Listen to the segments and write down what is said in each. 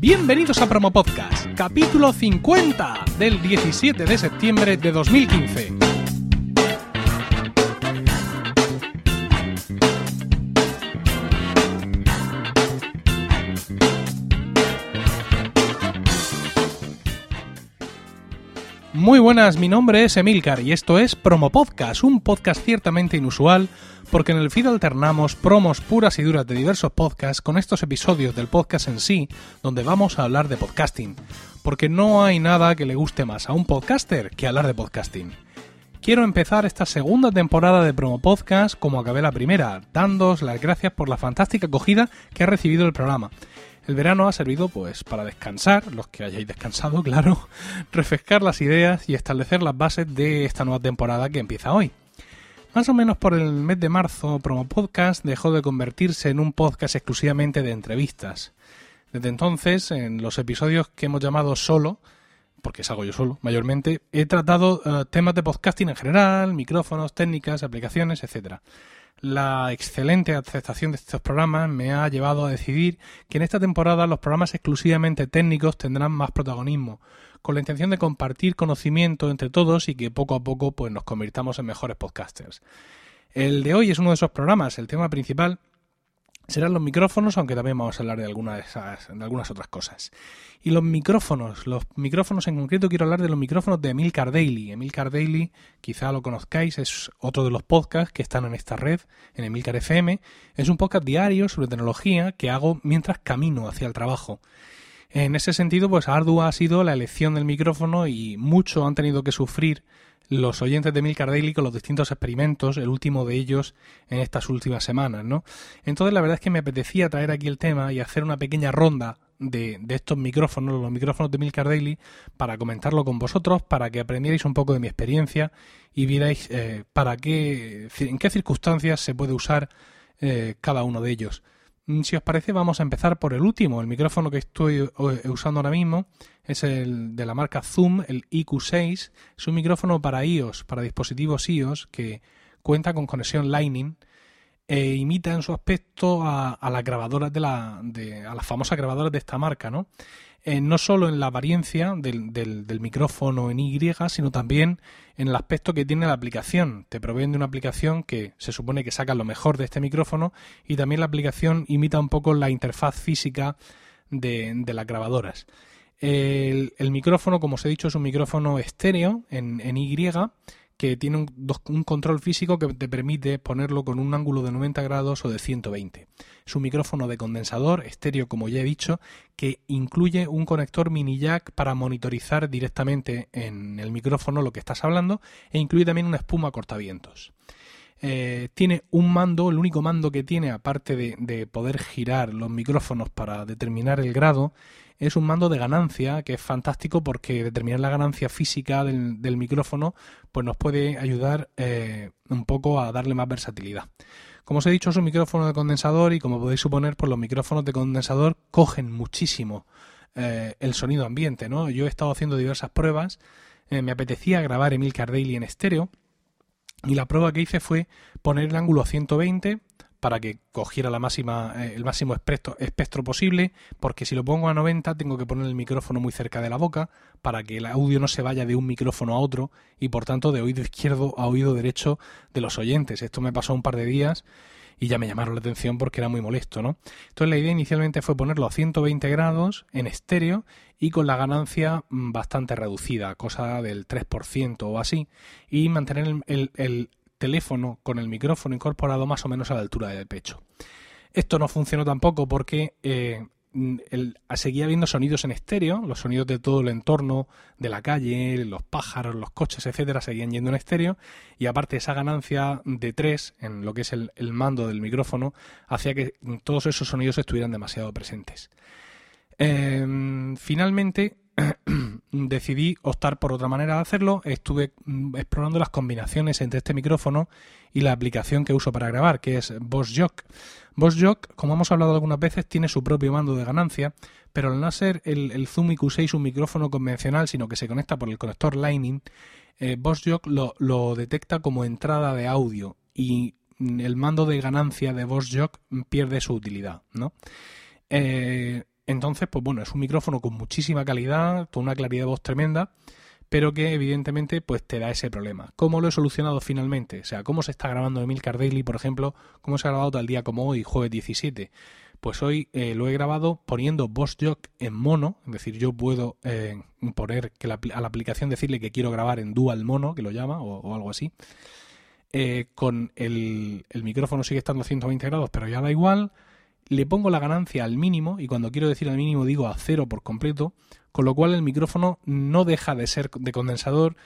Bienvenidos a Promo Podcast, capítulo 50 del 17 de septiembre de 2015. Muy buenas, mi nombre es Emilcar y esto es Promo Podcast, un podcast ciertamente inusual porque en el feed alternamos promos puras y duras de diversos podcasts con estos episodios del podcast en sí, donde vamos a hablar de podcasting, porque no hay nada que le guste más a un podcaster que hablar de podcasting. Quiero empezar esta segunda temporada de Promo Podcast como acabé la primera, dándos las gracias por la fantástica acogida que ha recibido el programa. El verano ha servido pues para descansar, los que hayáis descansado, claro, refrescar las ideas y establecer las bases de esta nueva temporada que empieza hoy. Más o menos por el mes de marzo, Promo Podcast dejó de convertirse en un podcast exclusivamente de entrevistas. Desde entonces, en los episodios que hemos llamado solo, porque salgo yo solo, mayormente, he tratado eh, temas de podcasting en general, micrófonos, técnicas, aplicaciones, etcétera. La excelente aceptación de estos programas me ha llevado a decidir que en esta temporada los programas exclusivamente técnicos tendrán más protagonismo, con la intención de compartir conocimiento entre todos y que poco a poco pues, nos convirtamos en mejores podcasters. El de hoy es uno de esos programas, el tema principal serán los micrófonos, aunque también vamos a hablar de, algunas de, esas, de algunas otras cosas. Y los micrófonos, los micrófonos en concreto, quiero hablar de los micrófonos de Emilcar Daily. Emilcar Daily, quizá lo conozcáis, es otro de los podcasts que están en esta red, en Emilcar FM. Es un podcast diario sobre tecnología que hago mientras camino hacia el trabajo. En ese sentido, pues ardua ha sido la elección del micrófono y mucho han tenido que sufrir los oyentes de Milcar Daily con los distintos experimentos, el último de ellos en estas últimas semanas, ¿no? Entonces la verdad es que me apetecía traer aquí el tema y hacer una pequeña ronda de, de estos micrófonos, los micrófonos de Milcar Daily, para comentarlo con vosotros, para que aprendierais un poco de mi experiencia y vierais eh, para qué, en qué circunstancias se puede usar eh, cada uno de ellos. Mm, si os parece, vamos a empezar por el último. El micrófono que estoy usando ahora mismo es el de la marca Zoom, el IQ6. Es un micrófono para iOS, para dispositivos iOS, que cuenta con conexión Lightning e imita en su aspecto a, a las grabadoras de la, de, a las famosas grabadoras de esta marca, ¿no? Eh, no solo en la apariencia del, del, micrófono en Y, sino también en el aspecto que tiene la aplicación. Te proveen de una aplicación que se supone que saca lo mejor de este micrófono y también la aplicación imita un poco la interfaz física de, de las grabadoras. El, el, micrófono, como os he dicho, es un micrófono estéreo en, en Y que tiene un, control físico que te permite ponerlo con un ángulo de 90 grados o de 120. Es un micrófono de condensador estéreo, como ya he dicho, que incluye un conector mini jack para monitorizar directamente en el micrófono lo que estás hablando e incluye también una espuma cortavientos. Eh, tiene un mando, el único mando que tiene, aparte de, de poder girar los micrófonos para determinar el grado, es un mando de ganancia que es fantástico porque determinar la ganancia física del, micrófono pues nos puede ayudar eh, un poco a darle más versatilidad. Como os he dicho, es un micrófono de condensador y como podéis suponer, pues los micrófonos de condensador cogen muchísimo eh, el sonido ambiente, ¿no? Yo he estado haciendo diversas pruebas, me apetecía grabar Emilcar Daily en estéreo y la prueba que hice fue poner el ángulo a 120 para que cogiera la máxima, eh, el máximo espectro, espectro, posible, porque si lo pongo a 90 tengo que poner el micrófono muy cerca de la boca para que el audio no se vaya de un micrófono a otro y por tanto de oído izquierdo a oído derecho de los oyentes. Esto me pasó un par de días y ya me llamaron la atención porque era muy molesto, ¿no? Entonces la idea inicialmente fue ponerlo a 120 grados en estéreo y con la ganancia mm, bastante reducida, cosa del 3% o así, y mantener el, el, el teléfono con el micrófono incorporado más o menos a la altura del pecho. Esto no funcionó tampoco porque eh, el, seguía habiendo sonidos en estéreo, los sonidos de todo el entorno, de la calle, los pájaros, los coches, etcétera, seguían yendo en estéreo y aparte esa ganancia de 3 en lo que es el, mando del micrófono hacía que todos esos sonidos estuvieran demasiado presentes. Eh, finalmente decidí optar por otra manera de hacerlo. Estuve mm, explorando las combinaciones entre este micrófono y la aplicación que uso para grabar, que es Boss Jock. Boss Jock, como hemos hablado algunas veces, tiene su propio mando de ganancia, pero al no ser el, el Zoom IQ6 un micrófono convencional, sino que se conecta por el conector Lightning, eh, Boss Jock lo, detecta como entrada de audio y el mando de ganancia de Boss Jock pierde su utilidad, ¿no? Eh, Entonces, pues bueno, es un micrófono con muchísima calidad, con una claridad de voz tremenda, pero que evidentemente pues te da ese problema. ¿Cómo lo he solucionado finalmente? O sea, ¿cómo se está grabando Emilcar Daily, por ejemplo? ¿Cómo se ha grabado tal día como hoy, jueves 17? Pues hoy eh, lo he grabado poniendo Boss Jock en mono, es decir, yo puedo eh, poner que a la aplicación decirle que quiero grabar en dual mono, que lo llama, o, algo así. Eh, con el, el, micrófono sigue estando a 120 grados, pero ya da igual. Le pongo la ganancia al mínimo, y cuando quiero decir al mínimo digo a cero por completo, con lo cual el micrófono no deja de ser de condensador,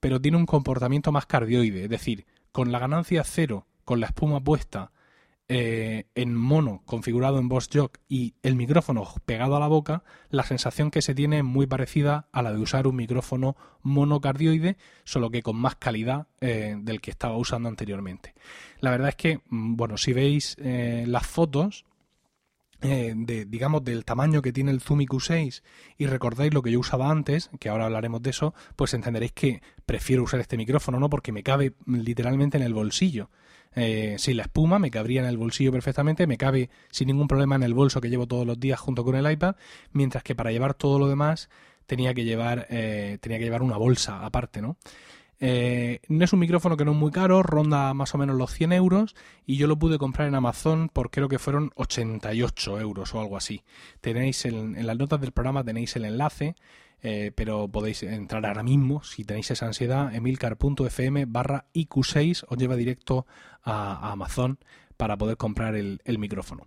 pero tiene un comportamiento más cardioide, es decir, con la ganancia cero, con la espuma puesta, eh, en mono configurado en Boss Jock y el micrófono pegado a la boca, la sensación que se tiene es muy parecida a la de usar un micrófono monocardioide, solo que con más calidad eh, del que estaba usando anteriormente. La verdad es que, mm, bueno, si veis eh, las fotos, de, digamos, del tamaño que tiene el Zoom IQ6 y recordáis lo que yo usaba antes, que ahora hablaremos de eso, pues entenderéis que prefiero usar este micrófono, ¿no? Porque me cabe literalmente en el bolsillo. Eh, la espuma me cabría en el bolsillo perfectamente, me cabe sin ningún problema en el bolso que llevo todos los días junto con el iPad, mientras que para llevar todo lo demás tenía que llevar, eh, tenía que llevar una bolsa aparte, ¿no? Eh, no es un micrófono que no es muy caro, ronda más o menos los 100 euros y yo lo pude comprar en Amazon por creo que fueron 88 euros o algo así. Tenéis en las notas del programa tenéis el enlace eh, pero podéis entrar ahora mismo, si tenéis esa ansiedad, emilcar.fm barra IQ6 os lleva directo a, Amazon para poder comprar el, micrófono.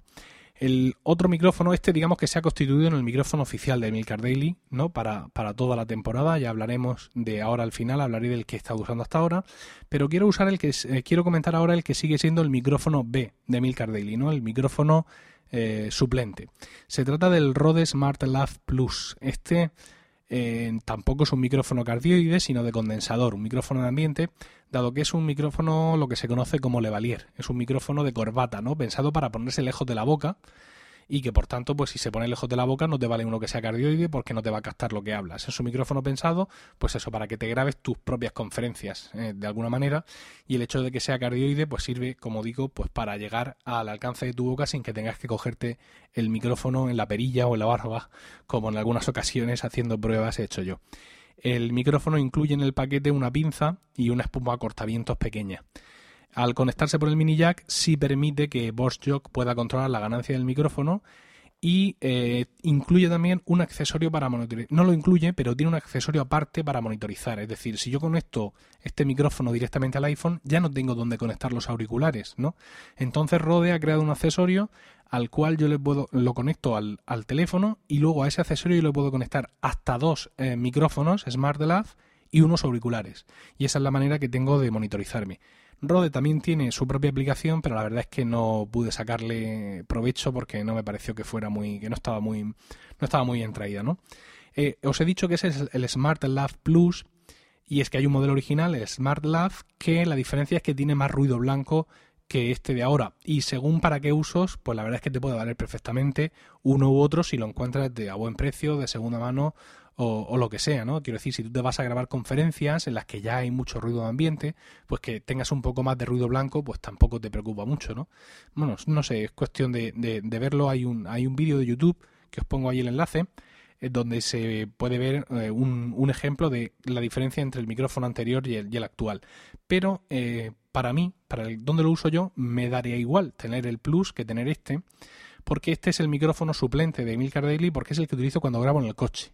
El otro micrófono, este digamos que se ha constituido en el micrófono oficial de Emilcar Daily, ¿no? Para, para toda la temporada. Ya hablaremos de ahora al final, hablaré del que he estado usando hasta ahora. Pero quiero usar el que eh, quiero comentar ahora el que sigue siendo el micrófono B de Emilcar Daily, ¿no? El micrófono eh, suplente. Se trata del Rode Smart Lav Plus. Este tampoco es un micrófono cardioide, sino de condensador, un micrófono de ambiente, dado que es un micrófono lo que se conoce como levalier, es un micrófono de corbata, ¿no? Pensado para ponerse lejos de la boca y que por tanto, pues si se pone lejos de la boca no te vale uno que sea cardioide porque no te va a captar lo que hablas. Es un micrófono pensado, pues eso, para que te grabes tus propias conferencias eh, de alguna manera y el hecho de que sea cardioide pues sirve, como digo, pues para llegar al alcance de tu boca sin que tengas que cogerte el micrófono en la perilla o en la barba, como en algunas ocasiones haciendo pruebas he hecho yo. El micrófono incluye en el paquete una pinza y una espuma cortavientos pequeña. Al conectarse por el mini jack, sí permite que Boss Jock pueda controlar la ganancia del micrófono y eh, incluye también un accesorio para monitorizar. No lo incluye, pero tiene un accesorio aparte para monitorizar. Es decir, si yo conecto este micrófono directamente al iPhone, ya no tengo dónde conectar los auriculares, ¿no? Entonces Rode ha creado un accesorio al cual yo le puedo, lo conecto al, teléfono y luego a ese accesorio yo le puedo conectar hasta dos eh, micrófonos Smart Lab y unos auriculares. Y esa es la manera que tengo de monitorizarme. Rode también tiene su propia aplicación, pero la verdad es que no pude sacarle provecho porque no me pareció que fuera muy, que no estaba muy, no estaba muy bien traída, ¿no? Eh, os he dicho que ese es el Smart Lab Plus y es que hay un modelo original, el Smart Lab, que la diferencia es que tiene más ruido blanco que este de ahora. Y según para qué usos, pues la verdad es que te puede valer perfectamente uno u otro si lo encuentras de a buen precio, de segunda mano o, lo que sea, ¿no? Quiero decir, si tú te vas a grabar conferencias en las que ya hay mucho ruido de ambiente, pues que tengas un poco más de ruido blanco, pues tampoco te preocupa mucho, ¿no? Bueno, no sé, es cuestión de, de, verlo. Hay un, hay un vídeo de YouTube que os pongo ahí el enlace, eh, donde se puede ver eh, un, un, ejemplo de la diferencia entre el micrófono anterior y el, y el actual. Pero eh, para mí, para el, donde lo uso yo, me daría igual tener el Plus que tener este, porque este es el micrófono suplente de Emilcar Daily, porque es el que utilizo cuando grabo en el coche.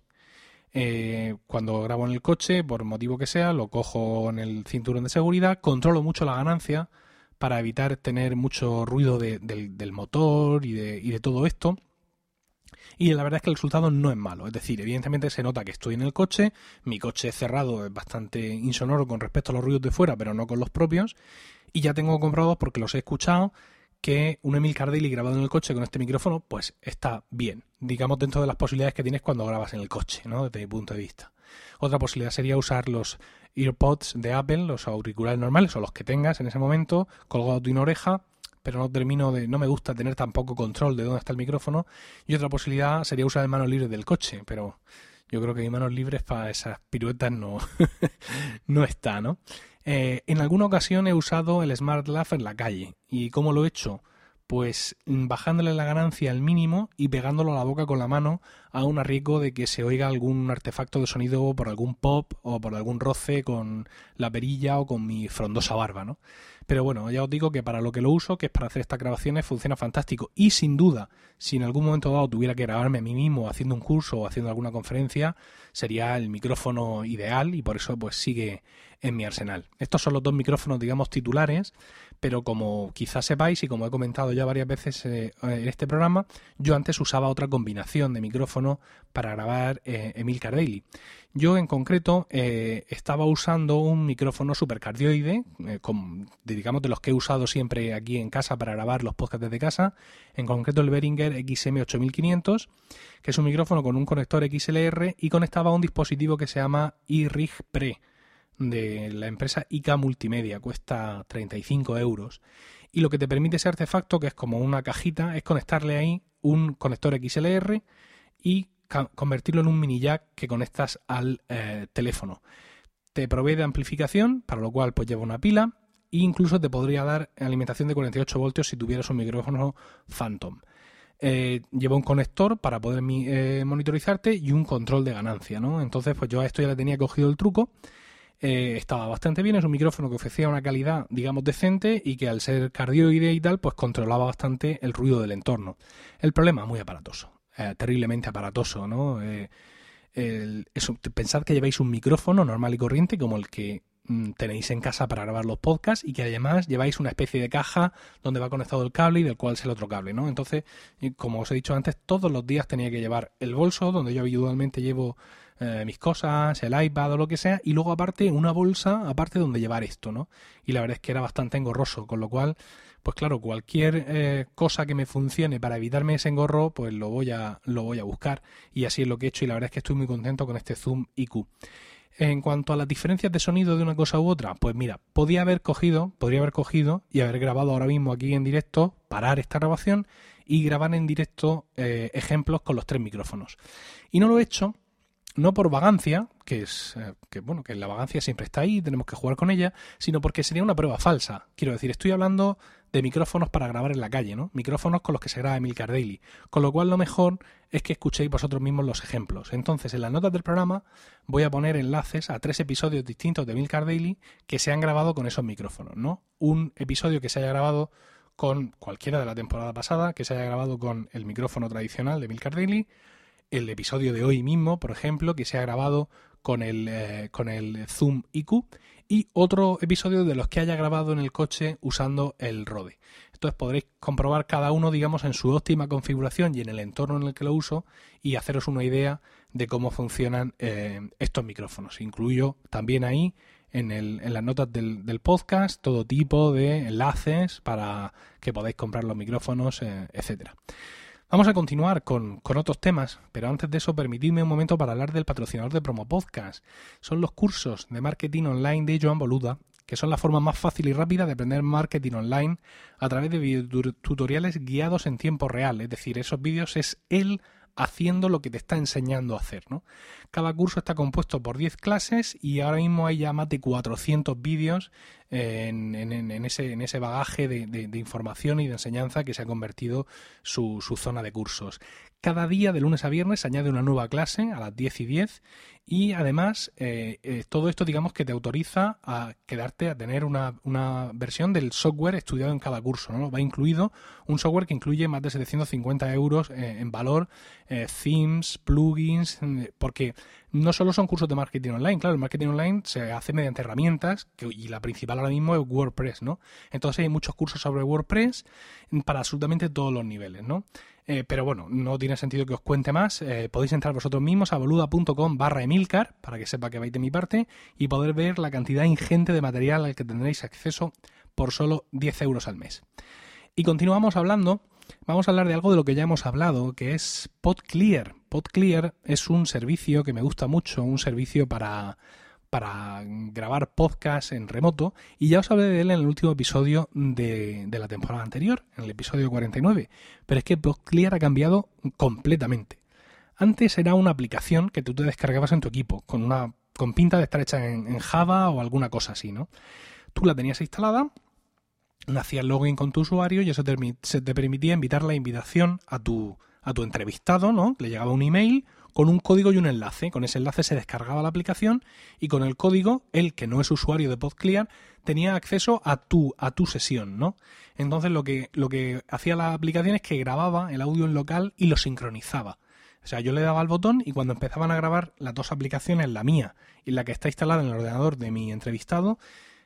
Eh, cuando grabo en el coche, por motivo que sea, lo cojo en el cinturón de seguridad, controlo mucho la ganancia para evitar tener mucho ruido del motor y de, y de todo esto. Y la verdad es que el resultado no es malo. Es decir, evidentemente se nota que estoy en el coche, mi coche cerrado, es bastante insonoro con respecto a los ruidos de fuera, pero no con los propios. Y ya tengo comprobados porque los he escuchado que un Emil Cardelli grabado en el coche con este micrófono, pues está bien. Digamos dentro de las posibilidades que tienes cuando grabas en el coche, ¿no? Desde mi punto de vista. Otra posibilidad sería usar los EarPods de Apple, los auriculares normales o los que tengas en ese momento, colgados de una oreja, pero no termino de, no me gusta tener tampoco control de dónde está el micrófono. Y otra posibilidad sería usar el mano libre del coche, pero yo creo que mi manos libres para esas piruetas no, no está, ¿no? Eh, en alguna ocasión he usado el Smart Laugh en la calle. ¿Y cómo lo he hecho? pues bajándole la ganancia al mínimo y pegándolo a la boca con la mano a un riesgo de que se oiga algún artefacto de sonido por algún pop o por algún roce con la perilla o con mi frondosa barba, ¿no? Pero bueno, ya os digo que para lo que lo uso, que es para hacer estas grabaciones, funciona fantástico. Y sin duda, si en algún momento dado tuviera que grabarme a mí mismo haciendo un curso o haciendo alguna conferencia, sería el micrófono ideal y por eso pues sigue en mi arsenal. Estos son los dos micrófonos, digamos, titulares, pero como quizás sepáis y como he comentado ya varias veces eh, en este programa, yo antes usaba otra combinación de para grabar eh, Emil Cardelli. Yo en concreto eh, estaba usando un micrófono supercardioide, con, digamos de los que he usado siempre aquí en casa para grabar los podcasts desde casa, en concreto el Behringer XM8500, que es un micrófono con un conector XLR y conectaba a un dispositivo que se llama iRig Pre de la empresa ICA Multimedia, cuesta 35 euros. Y lo que te permite ese artefacto, que es como una cajita, es conectarle ahí un conector XLR y convertirlo en un mini jack que conectas al eh, teléfono. Te provee de amplificación, para lo cual pues lleva una pila e incluso te podría dar alimentación de 48 voltios si tuvieras un micrófono Phantom. Eh, lleva un conector para poder eh, monitorizarte y un control de ganancia, ¿no? Entonces, pues yo a esto ya le tenía cogido el truco estaba bastante bien. Es un micrófono que ofrecía una calidad, digamos, decente y que al ser cardioide y tal, pues controlaba bastante el ruido del entorno. El problema, muy aparatoso, eh, terriblemente aparatoso, ¿no? Eh, pensad que lleváis un micrófono normal y corriente como el que mm, tenéis en casa para grabar los podcasts y que además lleváis una especie de caja donde va conectado el cable y del cual es el otro cable, ¿no? Entonces, como os he dicho antes, todos los días tenía que llevar el bolso donde yo habitualmente llevo eh, mis cosas, el iPad o lo que sea, y luego aparte una bolsa aparte donde llevar esto, ¿no? Y la verdad es que era bastante engorroso, con lo cual, pues claro, cualquier eh, cosa que me funcione para evitarme ese engorro, pues lo voy a, lo voy a buscar. Y así es lo que he hecho y la verdad es que estoy muy contento con este Zoom IQ. En cuanto a las diferencias de sonido de una cosa u otra, pues mira, podía haber cogido, podría haber cogido y haber grabado ahora mismo aquí en directo, parar esta grabación y grabar en directo eh, ejemplos con los tres micrófonos. Y no lo he hecho no por vagancia, que es eh, que bueno, que la vagancia siempre está ahí, tenemos que jugar con ella, sino porque sería una prueba falsa. Quiero decir, estoy hablando de micrófonos para grabar en la calle, ¿no? Micrófonos con los que se graba Emilcar Daily. Con lo cual lo mejor es que escuchéis vosotros mismos los ejemplos. Entonces, en las notas del programa voy a poner enlaces a tres episodios distintos de Emilcar Daily que se han grabado con esos micrófonos, ¿no? Un episodio que se haya grabado con cualquiera de la temporada pasada, que se haya grabado con el micrófono tradicional de Emilcar Daily, el episodio de hoy mismo, por ejemplo, que se ha grabado con el, eh, con el Zoom IQ y otro episodio de los que haya grabado en el coche usando el Rode. Entonces podréis comprobar cada uno, digamos, en su óptima configuración y en el entorno en el que lo uso y haceros una idea de cómo funcionan eh, estos micrófonos. Incluyo también ahí en, el, en las notas del, podcast todo tipo de enlaces para que podáis comprar los micrófonos, eh, etcétera. Vamos a continuar con, otros temas, pero antes de eso permitidme un momento para hablar del patrocinador de Promo Podcast. Son los cursos de marketing online de Joan Boluda, que son la forma más fácil y rápida de aprender marketing online a través de tutoriales guiados en tiempo real. Es decir, esos vídeos es él haciendo lo que te está enseñando a hacer. ¿no? Cada curso está compuesto por 10 clases y ahora mismo hay ya más de 400 vídeos en, ese, en ese bagaje de, información y de enseñanza que se ha convertido su, su zona de cursos. Cada día, de lunes a viernes, se añade una nueva clase a las 10 y 10 y además eh, eh, todo esto digamos que te autoriza a quedarte a tener una, una, versión del software estudiado en cada curso. ¿no? Va incluido un software que incluye más de 750 euros eh, en valor, themes, plugins, porque no solo son cursos de marketing online, claro, el marketing online se hace mediante herramientas y la principal ahora mismo es WordPress, ¿no? Entonces hay muchos cursos sobre WordPress para absolutamente todos los niveles, ¿no? Eh, pero bueno, no tiene sentido que os cuente más. Eh, podéis entrar vosotros mismos a boluda.com barra emilcar para que sepa que vais de mi parte y poder ver la cantidad ingente de material al que tendréis acceso por solo 10 euros al mes. Y continuamos hablando, vamos a hablar de algo de lo que ya hemos hablado, que es PodClear. PodClear es un servicio que me gusta mucho, un servicio para para grabar podcast en remoto y ya os hablé de él en el último episodio de, la temporada anterior, en el episodio 49, pero es que PodClear ha cambiado completamente. Antes era una aplicación que tú te descargabas en tu equipo, con una con pinta de estar hecha en, Java o alguna cosa así, ¿no? Tú la tenías instalada hacías login con tu usuario y eso se te permitía invitar la invitación a tu, a tu entrevistado, ¿no? Le llegaba un email con un código y un enlace. Con ese enlace se descargaba la aplicación y con el código, él que no es usuario de PodClear, tenía acceso a tu, a tu sesión, ¿no? Entonces lo que, lo que hacía la aplicación es que grababa el audio en local y lo sincronizaba. O sea, yo le daba al botón y cuando empezaban a grabar las dos aplicaciones, la mía y la que está instalada en el ordenador de mi entrevistado,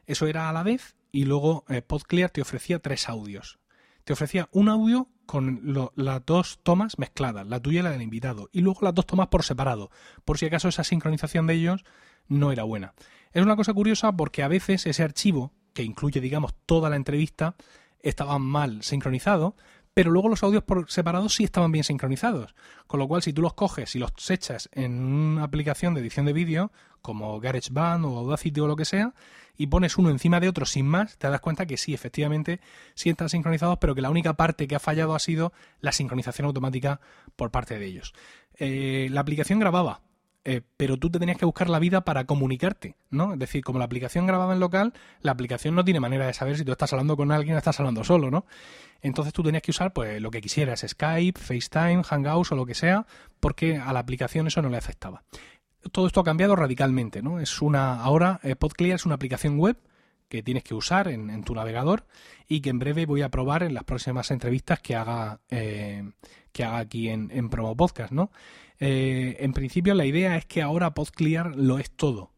eso era a la vez y luego eh, PodClear te ofrecía tres audios. Te ofrecía un audio con las dos tomas mezcladas, la tuya y la del invitado, y luego las dos tomas por separado, por si acaso esa sincronización de ellos no era buena. Es una cosa curiosa porque a veces ese archivo, que incluye, digamos, toda la entrevista, estaba mal sincronizado, pero luego los audios por separado sí estaban bien sincronizados. Con lo cual, si tú los coges y los echas en una aplicación de edición de vídeo, como GarageBand o Audacity o lo que sea, y pones uno encima de otro sin más, te das cuenta que sí, efectivamente, sí están sincronizados, pero que la única parte que ha fallado ha sido la sincronización automática por parte de ellos. Eh, la aplicación grababa, eh, pero tú te tenías que buscar la vida para comunicarte, ¿no? Es decir, como la aplicación grababa en local, la aplicación no tiene manera de saber si tú estás hablando con alguien o estás hablando solo, ¿no? Entonces tú tenías que usar pues lo que quisieras, Skype, FaceTime, Hangouts o lo que sea, porque a la aplicación eso no le afectaba. Todo esto ha cambiado radicalmente, ¿no? Es una ahora eh, PodClear es una aplicación web que tienes que usar en, tu navegador y que en breve voy a probar en las próximas entrevistas que haga eh, que haga aquí en, en Promo Podcast, ¿no? Eh, en principio la idea es que ahora PodClear lo es todo.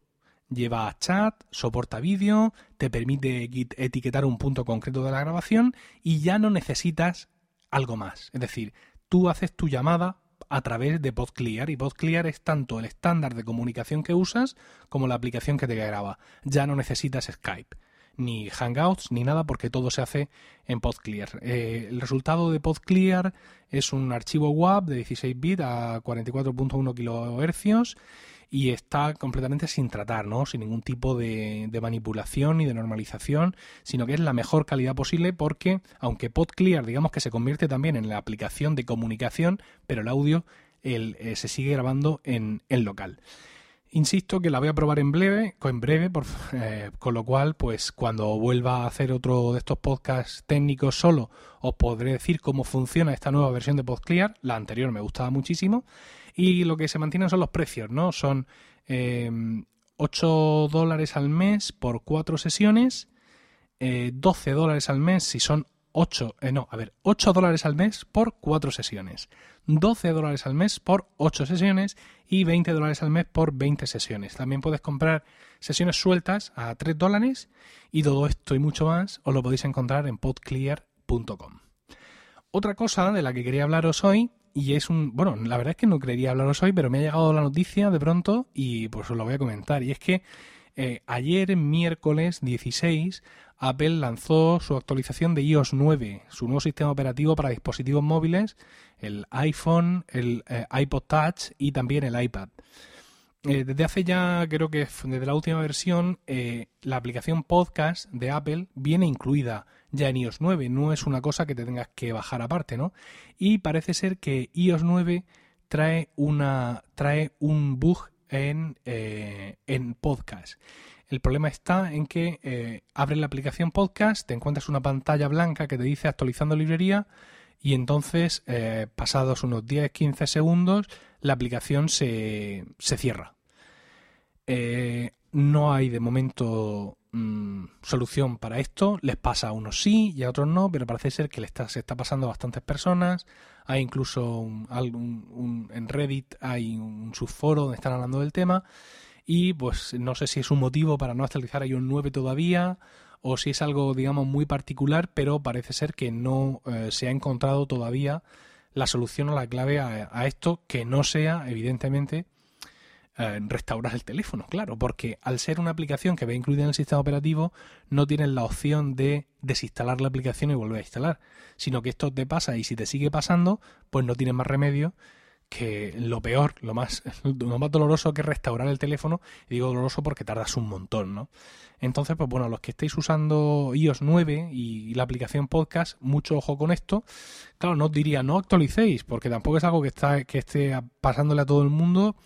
Lleva chat, soporta vídeo, te permite etiquetar un punto concreto de la grabación y ya no necesitas algo más. Es decir, tú haces tu llamada a través de PodClear y PodClear es tanto el estándar de comunicación que usas como la aplicación que te graba. Ya no necesitas Skype ni Hangouts, ni nada, porque todo se hace en PodClear. Eh, el resultado de PodClear es un archivo WAV de 16 bits a 44.1 kHz y está completamente sin tratar, ¿no? Sin ningún tipo de, manipulación ni de normalización, sino que es la mejor calidad posible porque, aunque PodClear, digamos que se convierte también en la aplicación de comunicación, pero el audio eh, se sigue grabando en, en local. Insisto que la voy a probar en breve, en breve por, eh, con lo cual, pues cuando vuelva a hacer otro de estos podcasts técnicos solo, os podré decir cómo funciona esta nueva versión de PodClear. La anterior me gustaba muchísimo. Y lo que se mantienen son los precios, ¿no? Son eh, 8 dólares al mes por 4 sesiones, eh, 12 dólares al mes si son 8, eh, no, a ver, 8 dólares al mes por 4 sesiones, 12 dólares al mes por 8 sesiones y 20 dólares al mes por 20 sesiones. También puedes comprar sesiones sueltas a 3 dólares y todo esto y mucho más os lo podéis encontrar en podclear.com. Otra cosa de la que quería hablaros hoy y es un, bueno, la verdad es que no quería hablaros hoy, pero me ha llegado la noticia de pronto y pues os lo voy a comentar y es que eh, ayer, miércoles 16, Apple lanzó su actualización de iOS 9, su nuevo sistema operativo para dispositivos móviles, el iPhone, el eh, iPod Touch y también el iPad. Eh, desde hace ya, creo que desde la última versión, la aplicación podcast de Apple viene incluida ya en iOS 9, no es una cosa que te tengas que bajar aparte, ¿no? Y parece ser que iOS 9 trae, una, trae un bug en, eh, en podcast. El problema está en que eh, abres la aplicación podcast, te encuentras una pantalla blanca que te dice actualizando librería y entonces, eh, pasados unos 10-15 segundos, la aplicación se, se cierra. no hay de momento mm, solución para esto. Les pasa a unos sí y a otros no, pero parece ser que le está, se está pasando a bastantes personas. Hay incluso un, en Reddit hay un subforo donde están hablando del tema y pues no sé si es un motivo para no actualizar iOS 9 todavía o si es algo digamos muy particular, pero parece ser que no eh, se ha encontrado todavía la solución o la clave a esto que no sea evidentemente eh, restaurar el teléfono, claro, porque al ser una aplicación que va incluida en el sistema operativo, no tienes la opción de desinstalar la aplicación y volver a instalar, sino que esto te pasa y si te sigue pasando, pues no tienes más remedio que lo peor, lo más, lo más doloroso que es restaurar el teléfono, y digo doloroso porque tardas un montón, ¿no? Entonces, pues bueno, los que estéis usando iOS 9 y la aplicación podcast, mucho ojo con esto. Claro, no os diría no actualicéis, porque tampoco es algo que está, que esté pasándole a todo el mundo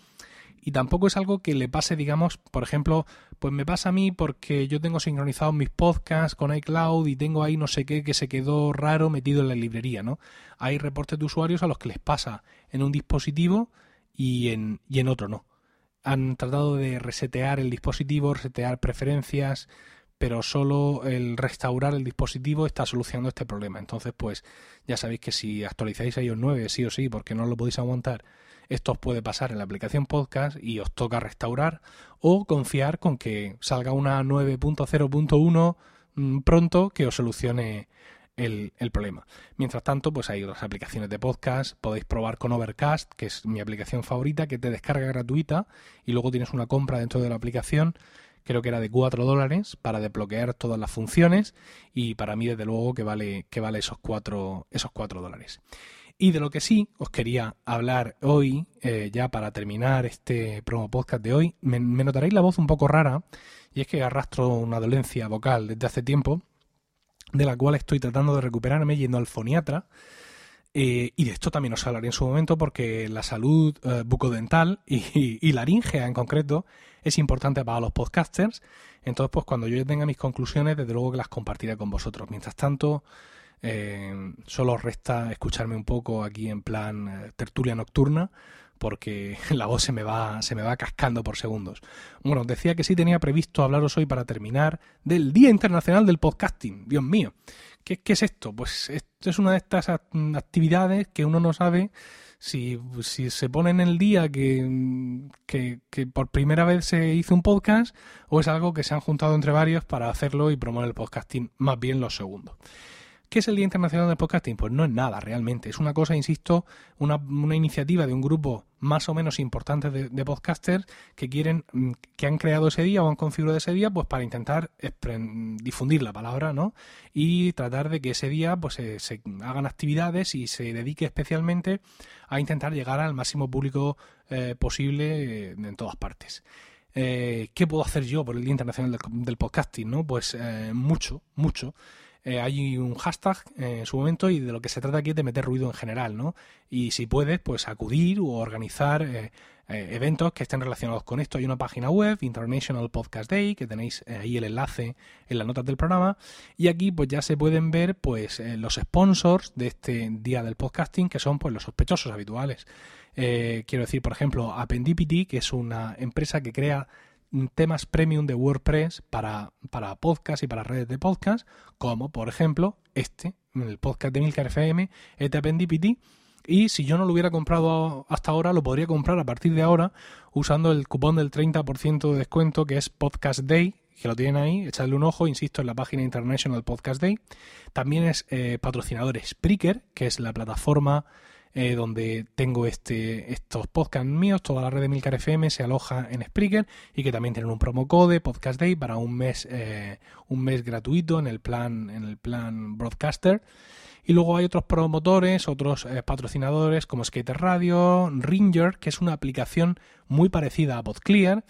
y tampoco es algo que le pase, digamos, por ejemplo, Pues me pasa a mí porque yo tengo sincronizados mis podcasts con iCloud y tengo ahí no sé qué que se quedó raro metido en la librería, ¿no? Hay reportes de usuarios a los que les pasa en un dispositivo y en, y en otro no. Han tratado de resetear el dispositivo, resetear preferencias, pero solo el restaurar el dispositivo está solucionando este problema. Entonces, pues ya sabéis que si actualizáis iOS 9 sí o sí, porque no lo podéis aguantar, esto os puede pasar en la aplicación podcast y os toca restaurar o confiar con que salga una 9.0.1 mm, pronto que os solucione el, problema. Mientras tanto, pues hay otras aplicaciones de podcast. Podéis probar con Overcast, que es mi aplicación favorita, que te descarga gratuita y luego tienes una compra dentro de la aplicación creo que era de 4 dólares para desbloquear todas las funciones y para mí desde luego que vale, que vale esos 4 esos cuatro dólares. Y de lo que sí os quería hablar hoy, eh, ya para terminar este promo podcast de hoy, me, notaréis la voz un poco rara y es que arrastro una dolencia vocal desde hace tiempo de la cual estoy tratando de recuperarme yendo al foniatra. Eh, y de esto también os hablaré en su momento porque la salud eh, bucodental y, y, laringea en concreto es importante para los podcasters. Entonces, pues cuando yo tenga mis conclusiones, desde luego que las compartiré con vosotros. Mientras tanto, eh, solo resta escucharme un poco aquí en plan eh, tertulia nocturna porque la voz se me va se me va cascando por segundos. Bueno, decía que sí tenía previsto hablaros hoy para terminar del Día Internacional del Podcasting. Dios mío, ¿qué, qué es esto? Pues esto es una de estas actividades que uno no sabe si, se pone en el día que, que, por primera vez se hizo un podcast o es algo que se han juntado entre varios para hacerlo y promover el podcasting, más bien los segundos. ¿Qué es el Día Internacional del Podcasting? Pues no es nada realmente. Es una cosa, insisto, una, iniciativa de un grupo más o menos importante de, podcasters que quieren, mm, que han creado ese día o han configurado ese día, pues para intentar difundir la palabra, ¿no? Y tratar de que ese día, pues se, hagan actividades y se dedique especialmente a intentar llegar al máximo público eh, posible eh, en todas partes. Eh, ¿Qué puedo hacer yo por el Día Internacional del, Podcasting? ¿no? Pues mucho, mucho. Eh, hay un hashtag en su momento y de lo que se trata aquí es de meter ruido en general, ¿no? Y si puedes, pues acudir o organizar eh, eh, eventos que estén relacionados con esto. Hay una página web, International Podcast Day, que tenéis ahí el enlace en las notas del programa. Y aquí pues ya se pueden ver pues los sponsors de este día del podcasting, que son pues los sospechosos habituales. quiero decir, por ejemplo, Appendipity, que es una empresa que crea temas premium de WordPress para, para podcast y para redes de podcast, como por ejemplo este, el podcast de Milcar FM, este Appendipity. Y si yo no lo hubiera comprado hasta ahora, lo podría comprar a partir de ahora usando el cupón del 30% de descuento que es Podcast Day, que lo tienen ahí, echadle un ojo, insisto, en la página International Podcast Day. También es eh, patrocinador Spreaker, que es la plataforma eh, donde tengo este, estos podcasts míos, toda la red de Milcar FM se aloja en Spreaker y que también tienen un promo code Podcast Day para un mes, eh, un mes gratuito en el plan, en el plan Broadcaster. Y luego hay otros promotores, otros eh, patrocinadores como Skater Radio, Ringer, que es una aplicación muy parecida a PodClear.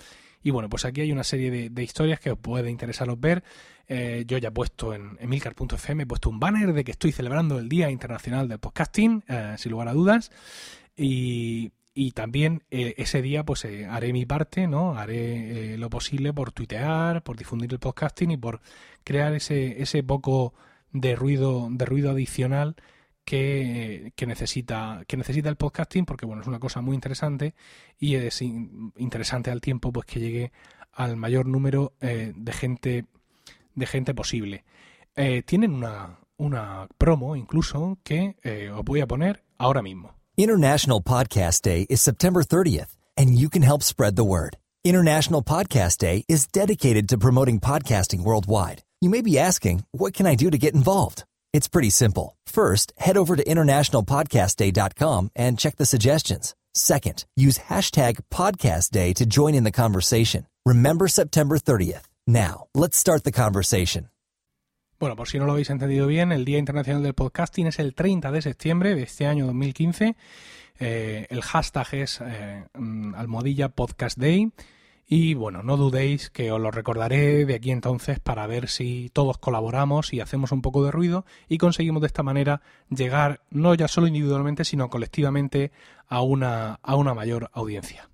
Y bueno, pues aquí hay una serie de, historias que os puede interesaros ver. Eh, yo ya he puesto en emilcar.fm, he puesto un banner de que estoy celebrando el Día Internacional del Podcasting, eh, sin lugar a dudas. Y, también eh, ese día pues haré mi parte, ¿no? Haré lo posible por tuitear, por difundir el podcasting y por crear ese, ese poco de ruido, de ruido adicional que, necesita, que necesita el podcasting, porque bueno, es una cosa muy interesante y es interesante al tiempo pues que llegue al mayor número de gente de gente posible. Eh, tienen una, una promo incluso que eh, os voy a poner ahora mismo. International Podcast Day is September 30th, and you can help spread the word. International Podcast Day is dedicated to promoting podcasting worldwide. You may be asking, what can I do to get involved? It's pretty simple. First, head over to internationalpodcastday.com and check the suggestions. Second, use hashtag podcastday to join in the conversation. Remember September 30th. Now, let's start the conversation. Bueno, por si no lo habéis entendido bien, el Día Internacional del Podcasting es el 30 de septiembre de este año 2015. Eh, el hashtag es eh, mm, almohadilla podcast day. Y bueno, no dudéis que os lo recordaré de aquí entonces para ver si todos colaboramos y hacemos un poco de ruido y conseguimos de esta manera llegar no ya solo individualmente, sino colectivamente a una, a una mayor audiencia.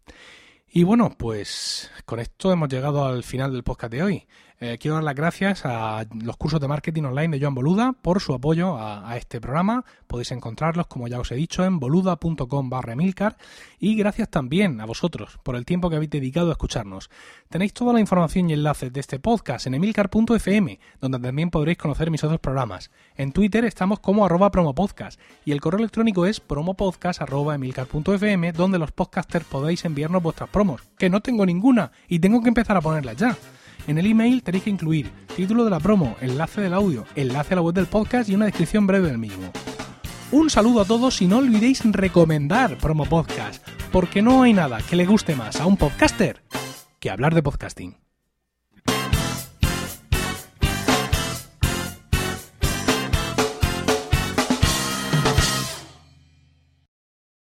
Y bueno, pues con esto hemos llegado al final del podcast de hoy. Eh, quiero dar las gracias a los cursos de marketing online de Joan Boluda por su apoyo a, este programa. Podéis encontrarlos, como ya os he dicho, en boluda.com barra Emilcar. Y gracias también a vosotros por el tiempo que habéis dedicado a escucharnos. Tenéis toda la información y enlaces de este podcast en emilcar.fm, donde también podréis conocer mis otros programas. En Twitter estamos como arroba promopodcast y el correo electrónico es promopodcast.emilcar.fm, donde los podcasters podéis enviarnos vuestras promos, que no tengo ninguna y tengo que empezar a ponerlas ya. En el email tenéis que incluir título de la promo, enlace del audio, enlace a la web del podcast y una descripción breve del mismo. Un saludo a todos y no olvidéis recomendar Promo Podcast, porque no hay nada que le guste más a un podcaster que hablar de podcasting.